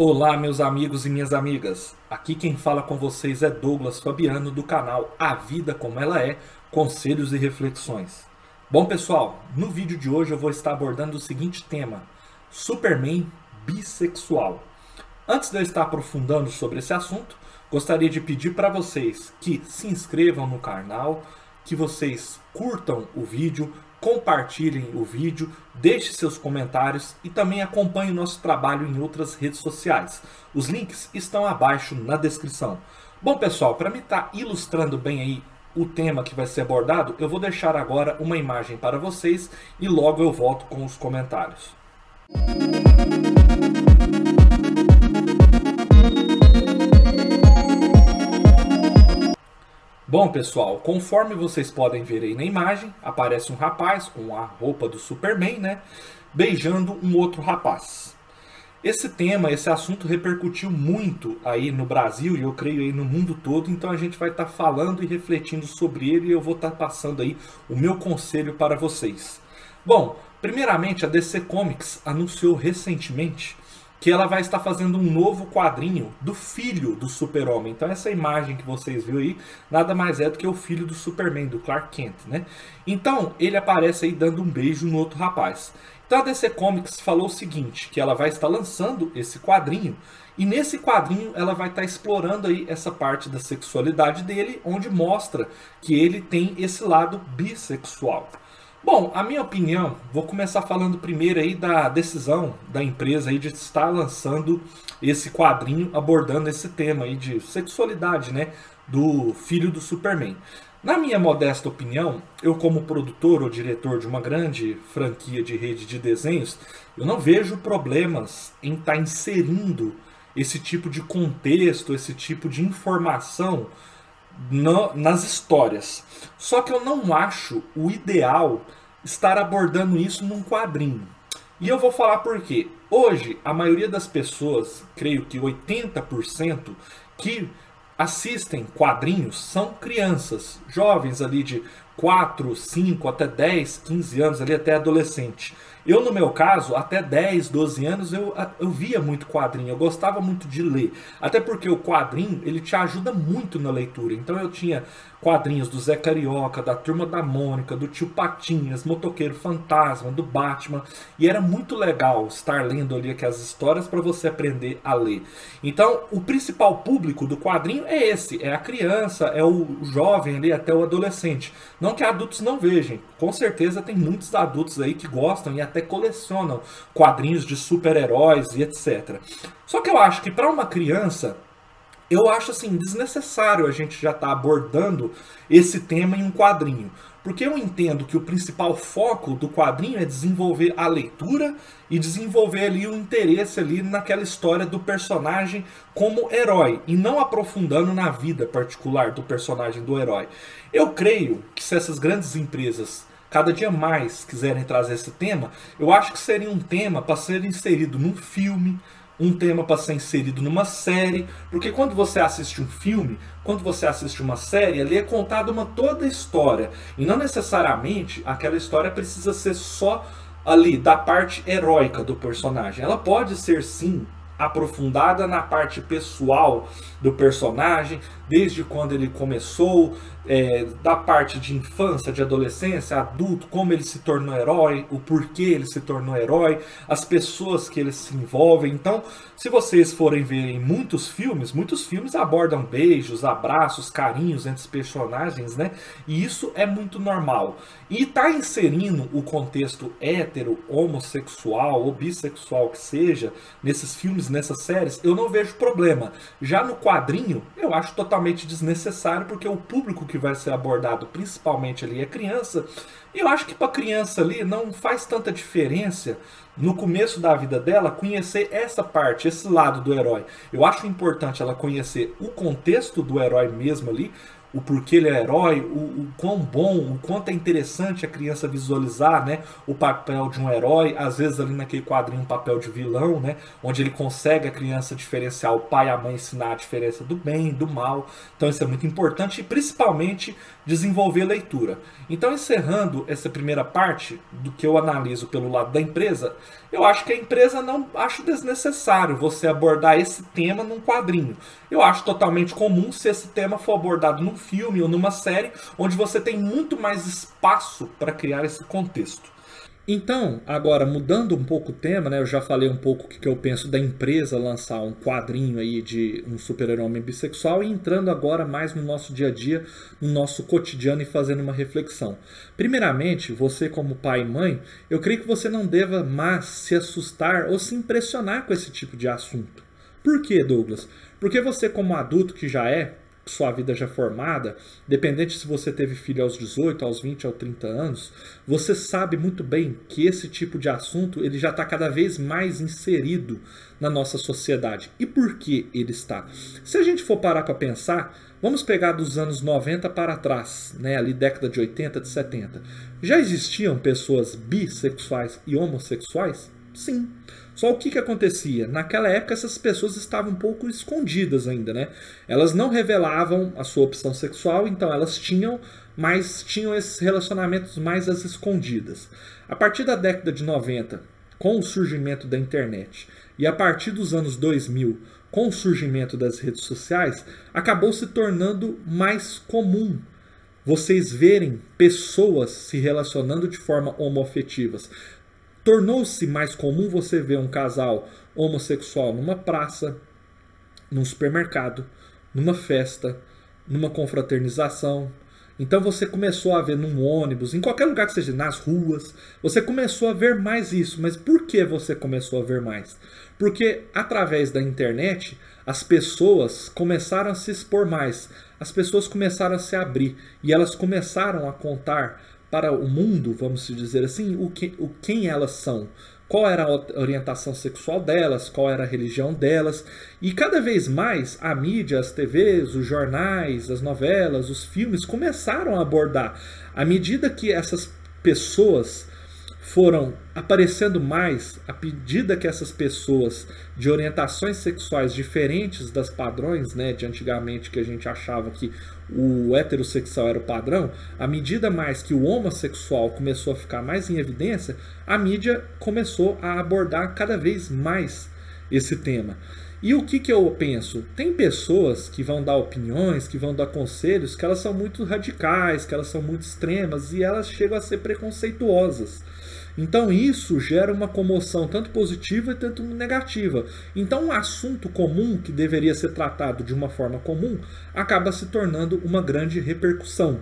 Olá, meus amigos e minhas amigas. Aqui quem fala com vocês é Douglas Fabiano do canal A Vida Como Ela É Conselhos e Reflexões. Bom, pessoal, no vídeo de hoje eu vou estar abordando o seguinte tema: Superman bissexual. Antes de eu estar aprofundando sobre esse assunto, gostaria de pedir para vocês que se inscrevam no canal, que vocês curtam o vídeo, compartilhem o vídeo, deixe seus comentários e também acompanhe o nosso trabalho em outras redes sociais. Os links estão abaixo na descrição. Bom, pessoal, para me estar tá ilustrando bem aí o tema que vai ser abordado, eu vou deixar agora uma imagem para vocês e logo eu volto com os comentários. Bom, pessoal, conforme vocês podem ver aí na imagem, aparece um rapaz com a roupa do Superman, né? Beijando um outro rapaz. Esse tema, esse assunto repercutiu muito aí no Brasil e eu creio aí no mundo todo, então a gente vai estar tá falando e refletindo sobre ele e eu vou estar tá passando aí o meu conselho para vocês. Bom, primeiramente a DC Comics anunciou recentemente que ela vai estar fazendo um novo quadrinho do filho do Super-Homem. Então essa imagem que vocês viram aí, nada mais é do que o filho do Superman, do Clark Kent, né? Então, ele aparece aí dando um beijo no outro rapaz. Então a DC Comics falou o seguinte, que ela vai estar lançando esse quadrinho e nesse quadrinho ela vai estar explorando aí essa parte da sexualidade dele, onde mostra que ele tem esse lado bissexual. Bom, a minha opinião, vou começar falando primeiro aí da decisão da empresa aí de estar lançando esse quadrinho abordando esse tema aí de sexualidade, né, do filho do Superman. Na minha modesta opinião, eu como produtor ou diretor de uma grande franquia de rede de desenhos, eu não vejo problemas em estar inserindo esse tipo de contexto, esse tipo de informação no, nas histórias. Só que eu não acho o ideal estar abordando isso num quadrinho. E eu vou falar por quê. Hoje, a maioria das pessoas, creio que 80%, que assistem quadrinhos são crianças, jovens ali de 4, 5 até 10, 15 anos, ali até adolescente. Eu, no meu caso, até 10, 12 anos, eu, eu via muito quadrinho, eu gostava muito de ler. Até porque o quadrinho, ele te ajuda muito na leitura. Então eu tinha quadrinhos do Zé Carioca, da Turma da Mônica, do Tio Patinhas, Motoqueiro Fantasma, do Batman. E era muito legal estar lendo ali aquelas histórias para você aprender a ler. Então, o principal público do quadrinho é esse, é a criança, é o jovem ali, até o adolescente. Não que adultos não vejam. Com certeza tem muitos adultos aí que gostam e até colecionam quadrinhos de super-heróis e etc. Só que eu acho que para uma criança eu acho assim desnecessário a gente já estar tá abordando esse tema em um quadrinho. Porque eu entendo que o principal foco do quadrinho é desenvolver a leitura e desenvolver ali o interesse ali naquela história do personagem como herói e não aprofundando na vida particular do personagem do herói. Eu creio que se essas grandes empresas cada dia mais quiserem trazer esse tema, eu acho que seria um tema para ser inserido num filme, um tema para ser inserido numa série, porque quando você assiste um filme, quando você assiste uma série, ali é contada uma toda história, e não necessariamente aquela história precisa ser só ali da parte heróica do personagem. Ela pode ser sim aprofundada na parte pessoal do personagem, desde quando ele começou, é, da parte de infância, de adolescência, adulto, como ele se tornou herói, o porquê ele se tornou herói, as pessoas que ele se envolvem. Então, se vocês forem ver em muitos filmes, muitos filmes abordam beijos, abraços, carinhos entre os personagens, né? E isso é muito normal. E tá inserindo o contexto hétero, homossexual ou bissexual que seja nesses filmes, nessas séries, eu não vejo problema. Já no quadrinho, eu acho totalmente desnecessário porque o público que vai ser abordado principalmente ali é criança. E eu acho que para criança ali não faz tanta diferença no começo da vida dela conhecer essa parte, esse lado do herói. Eu acho importante ela conhecer o contexto do herói mesmo ali, o porquê ele é herói, o, o quão bom, o quanto é interessante a criança visualizar né, o papel de um herói, às vezes ali naquele quadrinho um papel de vilão, né, onde ele consegue a criança diferenciar o pai e a mãe, ensinar a diferença do bem, do mal. Então isso é muito importante e principalmente desenvolver leitura. Então encerrando essa primeira parte do que eu analiso pelo lado da empresa, eu acho que a empresa não acho desnecessário você abordar esse tema num quadrinho. Eu acho totalmente comum se esse tema for abordado num filme ou numa série, onde você tem muito mais espaço para criar esse contexto. Então, agora mudando um pouco o tema, né? Eu já falei um pouco o que, eu penso da empresa lançar um quadrinho aí de um super-herói bissexual e entrando agora mais no nosso dia a dia, no nosso cotidiano e fazendo uma reflexão. Primeiramente, você como pai e mãe, eu creio que você não deva mais se assustar ou se impressionar com esse tipo de assunto. Por quê, Douglas? Porque você como adulto que já é, sua vida já formada, dependente se você teve filho aos 18, aos 20, aos 30 anos, você sabe muito bem que esse tipo de assunto ele já está cada vez mais inserido na nossa sociedade. E por que ele está? Se a gente for parar para pensar, vamos pegar dos anos 90 para trás, né, ali década de 80, de 70. Já existiam pessoas bissexuais e homossexuais? Sim. Só o que, que acontecia? Naquela época, essas pessoas estavam um pouco escondidas ainda, né? Elas não revelavam a sua opção sexual, então elas tinham, mas tinham esses relacionamentos mais às escondidas. A partir da década de 90, com o surgimento da internet, e a partir dos anos 2000, com o surgimento das redes sociais, acabou se tornando mais comum vocês verem pessoas se relacionando de forma homoafetivas tornou-se mais comum você ver um casal homossexual numa praça, num supermercado, numa festa, numa confraternização. Então você começou a ver num ônibus, em qualquer lugar que seja, nas ruas, você começou a ver mais isso. Mas por que você começou a ver mais? Porque através da internet as pessoas começaram a se expor mais, as pessoas começaram a se abrir e elas começaram a contar para o mundo, vamos dizer assim, o, que, o quem elas são, qual era a orientação sexual delas, qual era a religião delas. E cada vez mais a mídia, as TVs, os jornais, as novelas, os filmes começaram a abordar. À medida que essas pessoas foram aparecendo mais à medida que essas pessoas de orientações sexuais diferentes das padrões, né, de antigamente que a gente achava que o heterossexual era o padrão, à medida mais que o homossexual começou a ficar mais em evidência, a mídia começou a abordar cada vez mais esse tema. E o que, que eu penso? Tem pessoas que vão dar opiniões, que vão dar conselhos, que elas são muito radicais, que elas são muito extremas e elas chegam a ser preconceituosas. Então isso gera uma comoção tanto positiva quanto negativa. Então um assunto comum que deveria ser tratado de uma forma comum acaba se tornando uma grande repercussão.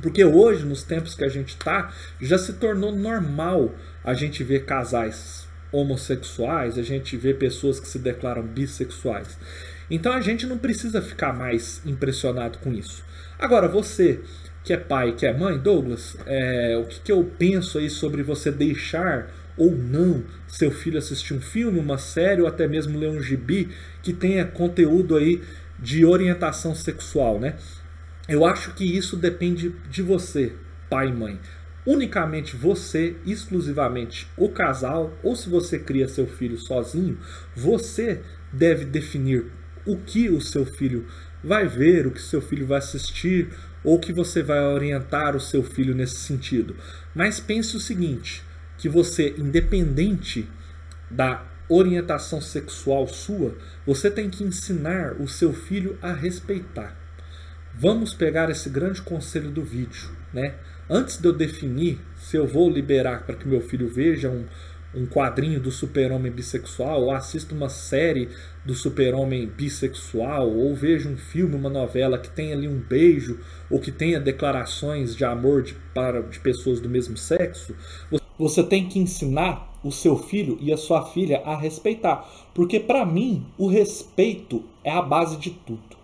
Porque hoje, nos tempos que a gente está, já se tornou normal a gente ver casais homossexuais, a gente vê pessoas que se declaram bissexuais. Então a gente não precisa ficar mais impressionado com isso. Agora, você que é pai, que é mãe, Douglas, é, o que, que eu penso aí sobre você deixar ou não seu filho assistir um filme, uma série ou até mesmo ler um gibi que tenha conteúdo aí de orientação sexual, né? Eu acho que isso depende de você, pai e mãe. Unicamente você, exclusivamente o casal, ou se você cria seu filho sozinho, você deve definir o que o seu filho vai ver, o que seu filho vai assistir, ou que você vai orientar o seu filho nesse sentido. Mas pense o seguinte, que você, independente da orientação sexual sua, você tem que ensinar o seu filho a respeitar. Vamos pegar esse grande conselho do vídeo, né? Antes de eu definir se eu vou liberar para que meu filho veja um, um quadrinho do super-homem bissexual, ou assisto uma série do super-homem bissexual, ou vejo um filme, uma novela que tenha ali um beijo, ou que tenha declarações de amor de, para, de pessoas do mesmo sexo, você tem que ensinar o seu filho e a sua filha a respeitar. Porque para mim, o respeito é a base de tudo.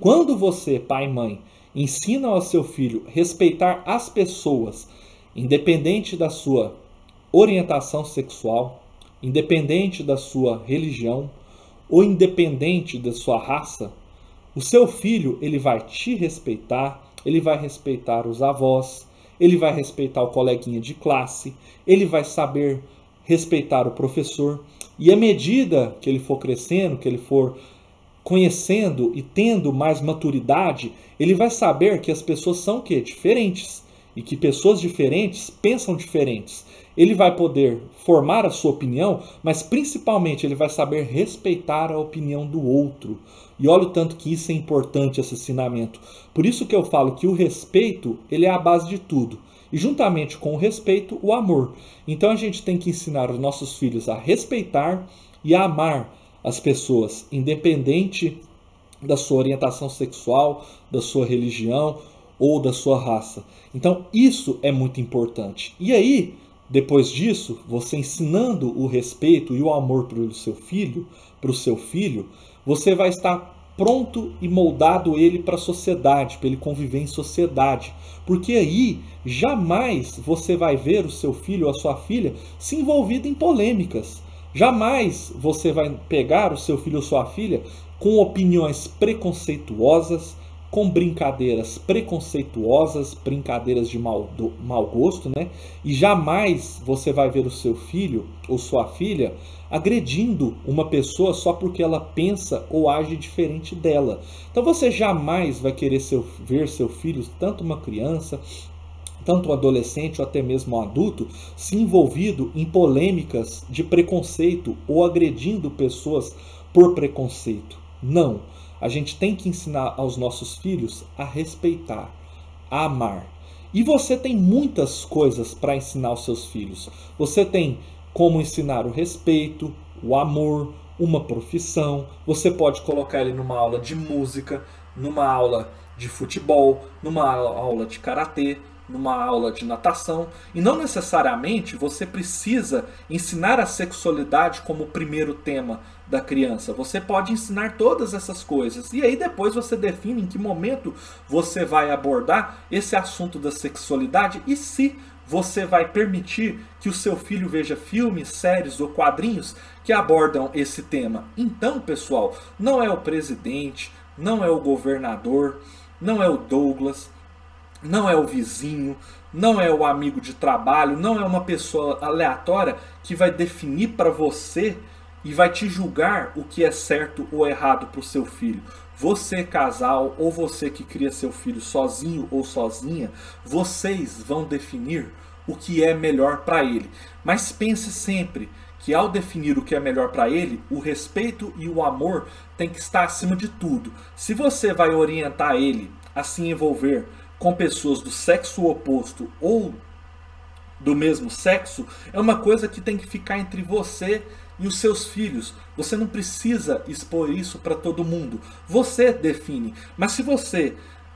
Quando você, pai e mãe, ensina ao seu filho respeitar as pessoas, independente da sua orientação sexual, independente da sua religião ou independente da sua raça, O seu filho, ele vai te respeitar, ele vai respeitar os avós, ele vai respeitar o coleguinha de classe, ele vai saber respeitar o professor. E à medida que ele for crescendo, que ele for conhecendo e tendo mais maturidade, ele vai saber que as pessoas são que diferentes e que pessoas diferentes pensam diferentes. Ele vai poder formar a sua opinião, mas principalmente ele vai saber respeitar a opinião do outro. E olha o tanto que isso é importante esse ensinamento. Por isso que eu falo que o respeito, ele é a base de tudo. E juntamente com o respeito, o amor. Então a gente tem que ensinar os nossos filhos a respeitar e a amar as pessoas, independente da sua orientação sexual, da sua religião ou da sua raça. Então, isso é muito importante. E aí, depois disso, você ensinando o respeito e o amor para o seu filho, para o seu filho, você vai estar pronto e moldado ele para a sociedade, para ele conviver em sociedade. Porque aí jamais você vai ver o seu filho ou a sua filha se envolvido em polêmicas. Jamais você vai pegar o seu filho ou sua filha com opiniões preconceituosas, com brincadeiras preconceituosas, brincadeiras de mau, do, mau gosto, né? E jamais você vai ver o seu filho ou sua filha agredindo uma pessoa só porque ela pensa ou age diferente dela. Então você jamais vai querer seu, ver seu filho, tanto uma criança, tanto um adolescente ou até mesmo um adulto, se envolvido em polêmicas de preconceito ou agredindo pessoas por preconceito. Não. A gente tem que ensinar aos nossos filhos a respeitar, a amar. E você tem muitas coisas para ensinar aos seus filhos. Você tem como ensinar o respeito, o amor, uma profissão. Você pode colocar ele numa aula de música, numa aula de futebol, numa aula de karatê numa aula de natação, e não necessariamente você precisa ensinar a sexualidade como o primeiro tema da criança. Você pode ensinar todas essas coisas e aí depois você define em que momento você vai abordar esse assunto da sexualidade e se você vai permitir que o seu filho veja filmes, séries ou quadrinhos que abordam esse tema. Então, pessoal, não é o presidente, não é o governador, não é o Douglas, não é o vizinho, não é o amigo de trabalho, não é uma pessoa aleatória que vai definir para você e vai te julgar o que é certo ou errado para o seu filho. Você, casal, ou você que cria seu filho sozinho ou sozinha, vocês vão definir o que é melhor para ele. Mas pense sempre que ao definir o que é melhor para ele, o respeito e o amor tem que estar acima de tudo. Se você vai orientar ele a se envolver com pessoas do sexo oposto ou do mesmo sexo é uma coisa que tem que ficar entre você e os seus filhos. Você não precisa expor isso para todo mundo. Você define. Mas se você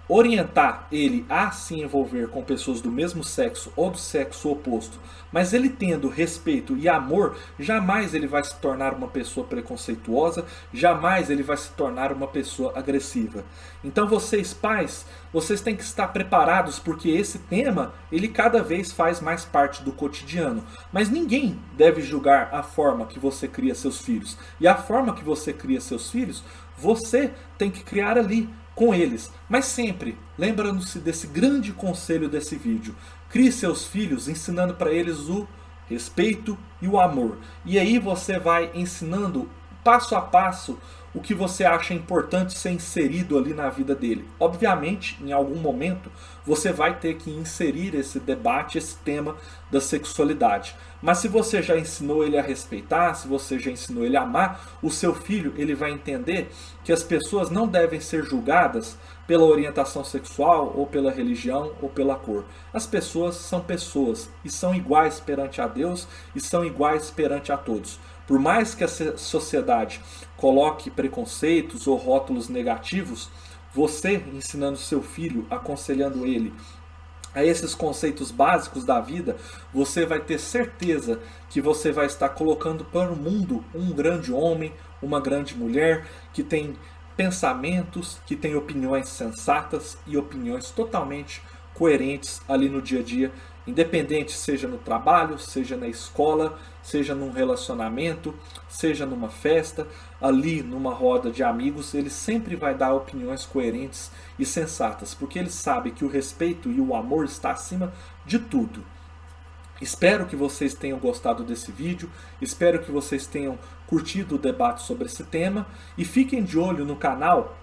orientar ele a se envolver com pessoas do mesmo sexo ou do sexo oposto, mas ele tendo respeito e amor, jamais ele vai se tornar uma pessoa preconceituosa, jamais ele vai se tornar uma pessoa agressiva. Então vocês pais, vocês têm que estar preparados porque esse tema, ele cada vez faz mais parte do cotidiano. Mas ninguém deve julgar a forma que você cria seus filhos. E a forma que você cria seus filhos, você tem que criar ali com eles. Mas sempre lembrando-se desse grande conselho desse vídeo. Crie seus filhos ensinando para eles o respeito e o amor. E aí você vai ensinando passo a passo o que você acha importante ser inserido ali na vida dele. Obviamente, em algum momento, você vai ter que inserir esse debate, esse tema da sexualidade. Mas se você já ensinou ele a respeitar, se você já ensinou ele a amar, o seu filho ele vai entender que as pessoas não devem ser julgadas pela orientação sexual ou pela religião ou pela cor. As pessoas são pessoas e são iguais perante a Deus e são iguais perante a todos. Por mais que a sociedade coloque preconceitos ou rótulos negativos, você ensinando seu filho, aconselhando ele a esses conceitos básicos da vida, você vai ter certeza que você vai estar colocando para o mundo um grande homem, uma grande mulher que tem pensamentos, que tem opiniões sensatas e opiniões totalmente coerentes ali no dia a dia Independente seja no trabalho, seja na escola, seja num relacionamento, seja numa festa, ali numa roda de amigos, ele sempre vai dar opiniões coerentes e sensatas, porque ele sabe que o respeito e o amor está acima de tudo. Espero que vocês tenham gostado desse vídeo, espero que vocês tenham curtido o debate sobre esse tema e fiquem de olho no canal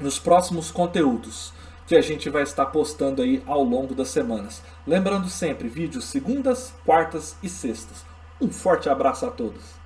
nos próximos conteúdos que a gente vai estar postando aí ao longo das semanas. Lembrando sempre, vídeos segundas, quartas e sextas. Um forte abraço a todos.